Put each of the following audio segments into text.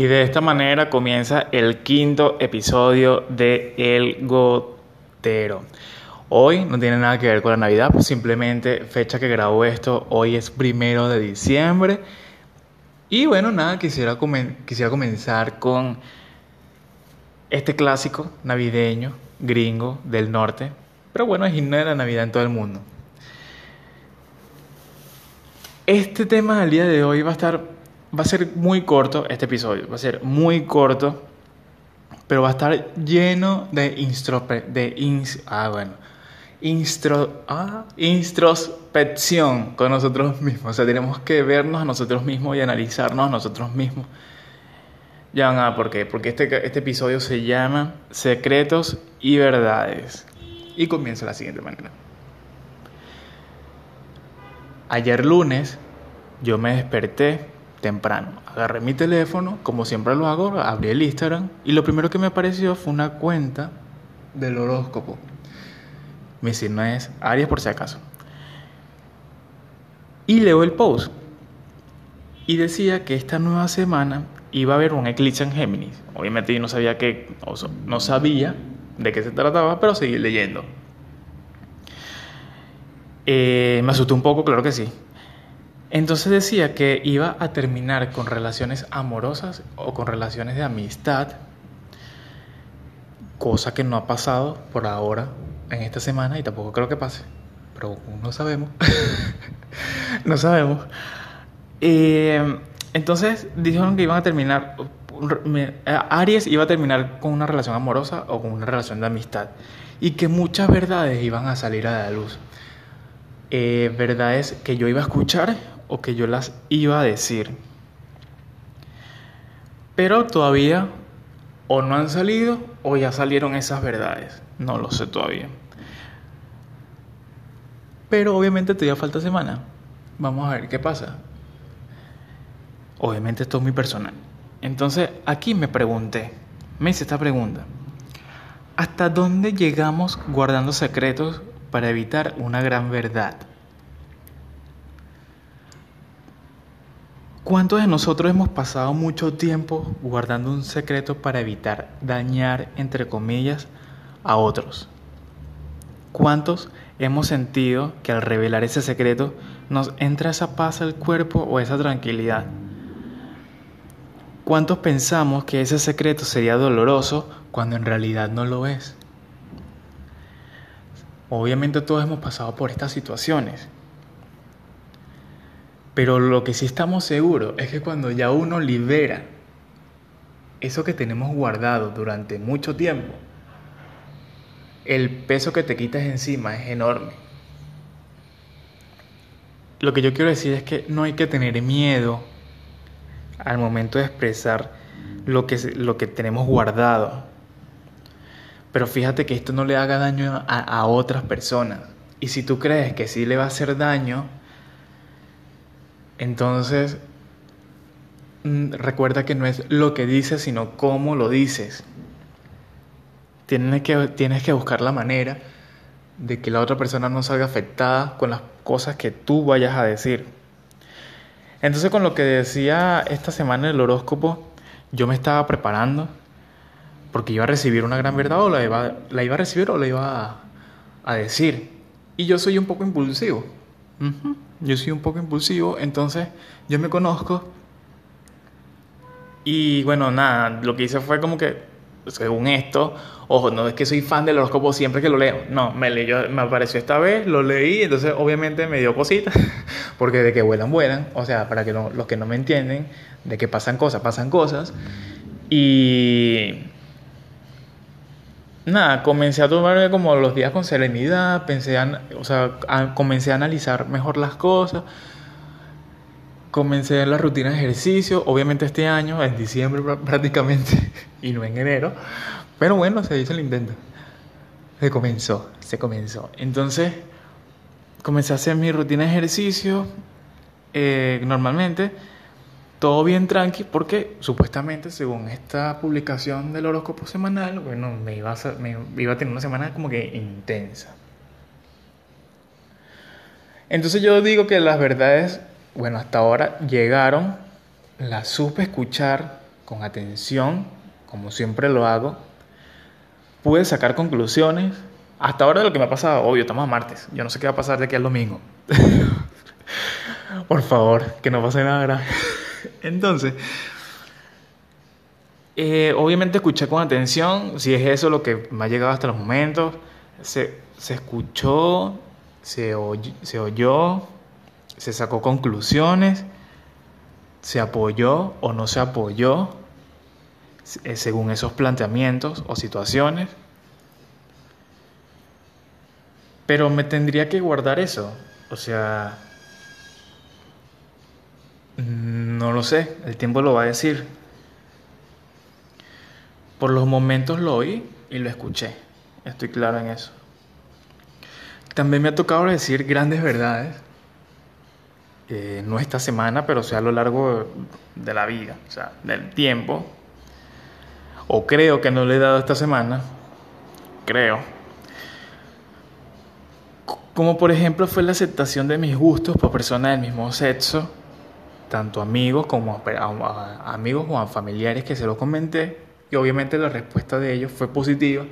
Y de esta manera comienza el quinto episodio de El Gotero. Hoy no tiene nada que ver con la Navidad, pues simplemente fecha que grabo esto, hoy es primero de diciembre. Y bueno, nada, quisiera, quisiera comenzar con este clásico navideño, gringo, del norte. Pero bueno, es himno de la Navidad en todo el mundo. Este tema del día de hoy va a estar Va a ser muy corto este episodio, va a ser muy corto, pero va a estar lleno de instrospe de ah, bueno, instro ah, introspección con nosotros mismos. O sea, tenemos que vernos a nosotros mismos y analizarnos a nosotros mismos. Ya van a por qué. Porque este, este episodio se llama Secretos y Verdades. Y comienza de la siguiente manera. Ayer lunes yo me desperté temprano. Agarré mi teléfono, como siempre lo hago, abrí el Instagram y lo primero que me apareció fue una cuenta del horóscopo. Mi signo es Aries por si acaso. Y leo el post. Y decía que esta nueva semana iba a haber un eclipse en Géminis. Obviamente yo no sabía que, no sabía de qué se trataba, pero seguí leyendo. Eh, me asustó un poco, claro que sí. Entonces decía que iba a terminar con relaciones amorosas o con relaciones de amistad, cosa que no ha pasado por ahora en esta semana y tampoco creo que pase, pero no sabemos, no sabemos. Entonces dijeron que iban a terminar, Aries iba a terminar con una relación amorosa o con una relación de amistad y que muchas verdades iban a salir a la luz. Eh, verdades que yo iba a escuchar o que yo las iba a decir. Pero todavía o no han salido o ya salieron esas verdades. No lo sé todavía. Pero obviamente todavía falta semana. Vamos a ver qué pasa. Obviamente esto es muy personal. Entonces aquí me pregunté, me hice esta pregunta. ¿Hasta dónde llegamos guardando secretos para evitar una gran verdad? ¿Cuántos de nosotros hemos pasado mucho tiempo guardando un secreto para evitar dañar, entre comillas, a otros? ¿Cuántos hemos sentido que al revelar ese secreto nos entra esa paz al cuerpo o esa tranquilidad? ¿Cuántos pensamos que ese secreto sería doloroso cuando en realidad no lo es? Obviamente todos hemos pasado por estas situaciones pero lo que sí estamos seguros es que cuando ya uno libera eso que tenemos guardado durante mucho tiempo, el peso que te quitas encima es enorme. Lo que yo quiero decir es que no hay que tener miedo al momento de expresar lo que, lo que tenemos guardado. Pero fíjate que esto no le haga daño a, a otras personas. Y si tú crees que sí le va a hacer daño, entonces, mm, recuerda que no es lo que dices, sino cómo lo dices. Tienes que, tienes que buscar la manera de que la otra persona no salga afectada con las cosas que tú vayas a decir. Entonces, con lo que decía esta semana el horóscopo, yo me estaba preparando porque iba a recibir una gran verdad o la iba, la iba a recibir o la iba a, decir. Y yo soy un poco impulsivo. Yo soy un poco impulsivo, entonces yo me conozco. Y bueno, nada, lo que hice fue como que, según esto, ojo, no es que soy fan del horóscopo siempre que lo leo. No, me leyó, me apareció esta vez, lo leí, entonces obviamente me dio cositas, porque de que vuelan, vuelan. O sea, para que los que no me entienden, de que pasan cosas, pasan cosas. Y nada, comencé a tomarme como los días con serenidad, pensé o sea, comencé a analizar mejor las cosas, comencé la rutina de ejercicio, obviamente este año, en diciembre prácticamente, y no en enero, Pero bueno, se hizo el intento. Se comenzó, se comenzó. Entonces, comencé a hacer mi rutina de ejercicio eh, normalmente. Todo bien tranqui, porque supuestamente, según esta publicación del horóscopo semanal, bueno, me iba a, me iba a tener una semana como que intensa. Entonces yo digo que las verdades, bueno, hasta ahora llegaron, las supe escuchar con atención, como siempre lo hago, pude sacar conclusiones. Hasta ahora de lo que me ha pasado, obvio, estamos a martes. Yo no sé qué va a pasar de aquí al domingo. Por favor, que no pase nada grave. Entonces, eh, obviamente escuché con atención, si es eso lo que me ha llegado hasta los momentos. Se, se escuchó, se, oyó, se sacó conclusiones, se apoyó o no se apoyó eh, según esos planteamientos o situaciones. Pero me tendría que guardar eso. O sea, no lo sé, el tiempo lo va a decir. Por los momentos lo oí y lo escuché. Estoy claro en eso. También me ha tocado decir grandes verdades. Eh, no esta semana, pero sea a lo largo de la vida, o sea, del tiempo o creo que no le he dado esta semana, creo. Como por ejemplo fue la aceptación de mis gustos por personas del mismo sexo, tanto amigos como amigos o a familiares que se lo comenté, y obviamente la respuesta de ellos fue positiva,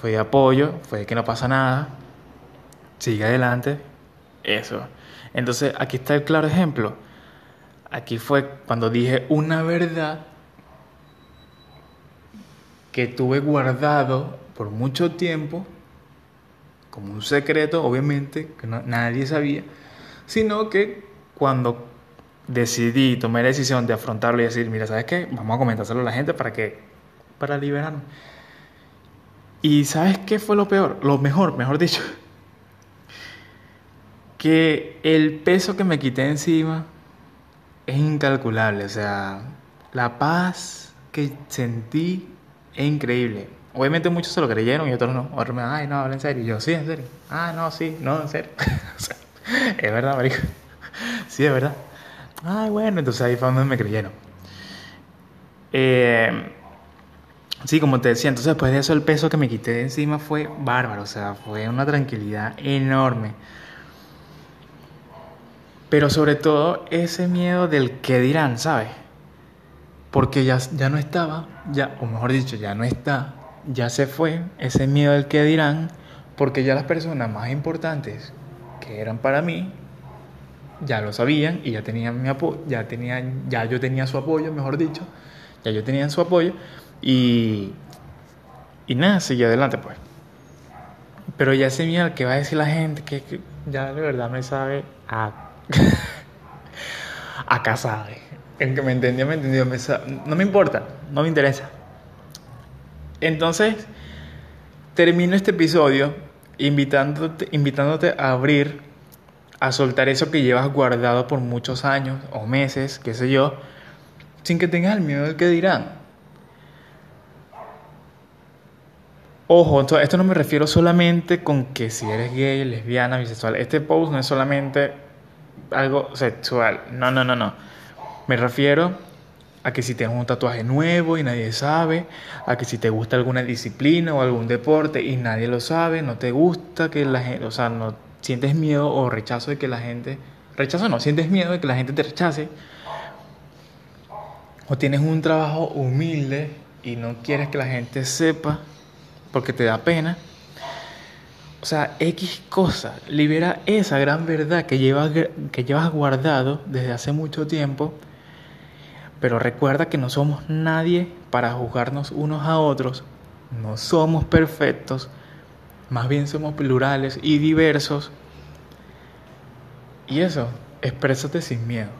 fue de apoyo, fue de que no pasa nada, sigue adelante, eso. Entonces aquí está el claro ejemplo. Aquí fue cuando dije una verdad que tuve guardado por mucho tiempo, como un secreto, obviamente, que nadie sabía, sino que cuando decidí, tomé la decisión de afrontarlo y decir, mira, ¿sabes qué? Vamos a comentárselo a la gente para que, para liberarnos. Y ¿sabes qué fue lo peor? Lo mejor, mejor dicho, que el peso que me quité encima es incalculable, o sea, la paz que sentí es increíble. Obviamente muchos se lo creyeron y otros no. Otros me ay, no, habla en serio. Y yo, sí, en serio. Ah, no, sí, no, en serio. es verdad, marico. sí, es verdad. Ay, bueno, entonces ahí fue donde me creyeron. Eh, sí, como te decía, entonces después de eso el peso que me quité de encima fue bárbaro, o sea, fue una tranquilidad enorme. Pero sobre todo ese miedo del qué dirán, ¿sabes? porque ya, ya no estaba, ya, o mejor dicho, ya no está, ya se fue ese miedo del que dirán, porque ya las personas más importantes que eran para mí ya lo sabían y ya tenían mi apoyo, ya tenían, ya yo tenía su apoyo, mejor dicho, ya yo tenía su apoyo y y nada, seguí adelante pues. Pero ya ese miedo que va a decir la gente que, ya de verdad me sabe a acá sabe. El que me entendió, me entendió. no me importa, no me interesa. Entonces, termino este episodio invitándote, invitándote a abrir, a soltar eso que llevas guardado por muchos años o meses, qué sé yo, sin que tengas el miedo del que dirán. Ojo, esto no me refiero solamente con que si eres gay, lesbiana, bisexual. Este post no es solamente algo sexual. No, no, no, no. Me refiero a que si tienes un tatuaje nuevo y nadie sabe, a que si te gusta alguna disciplina o algún deporte y nadie lo sabe, no te gusta que la gente, o sea, no sientes miedo o rechazo de que la gente, rechazo no, sientes miedo de que la gente te rechace, o tienes un trabajo humilde y no quieres que la gente sepa porque te da pena. O sea, X cosa, libera esa gran verdad que llevas, que llevas guardado desde hace mucho tiempo pero recuerda que no somos nadie para juzgarnos unos a otros. No somos perfectos. Más bien somos plurales y diversos. Y eso, exprésate sin miedo.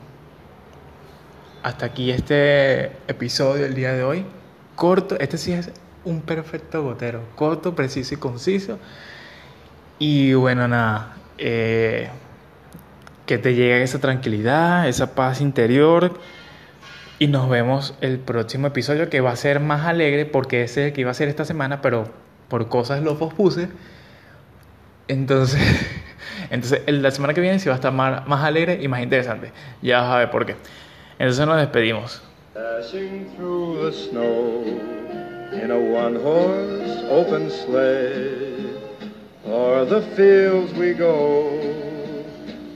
Hasta aquí este episodio del día de hoy. Corto, este sí es un perfecto gotero. Corto, preciso y conciso. Y bueno, nada. Eh, que te llegue esa tranquilidad, esa paz interior Y nos vemos el próximo episodio que va a ser más alegre porque ese que iba a ser esta semana, pero por cosas lo pospuse. Entonces, entonces la semana que viene sí va a estar más, más alegre y más interesante. Ya vas a ver por qué. Entonces nos despedimos. Dashing through the snow in a one horse open sleigh. O'er the fields we go,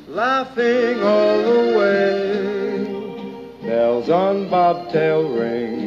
laughing all the way. Bells on bobtail ring,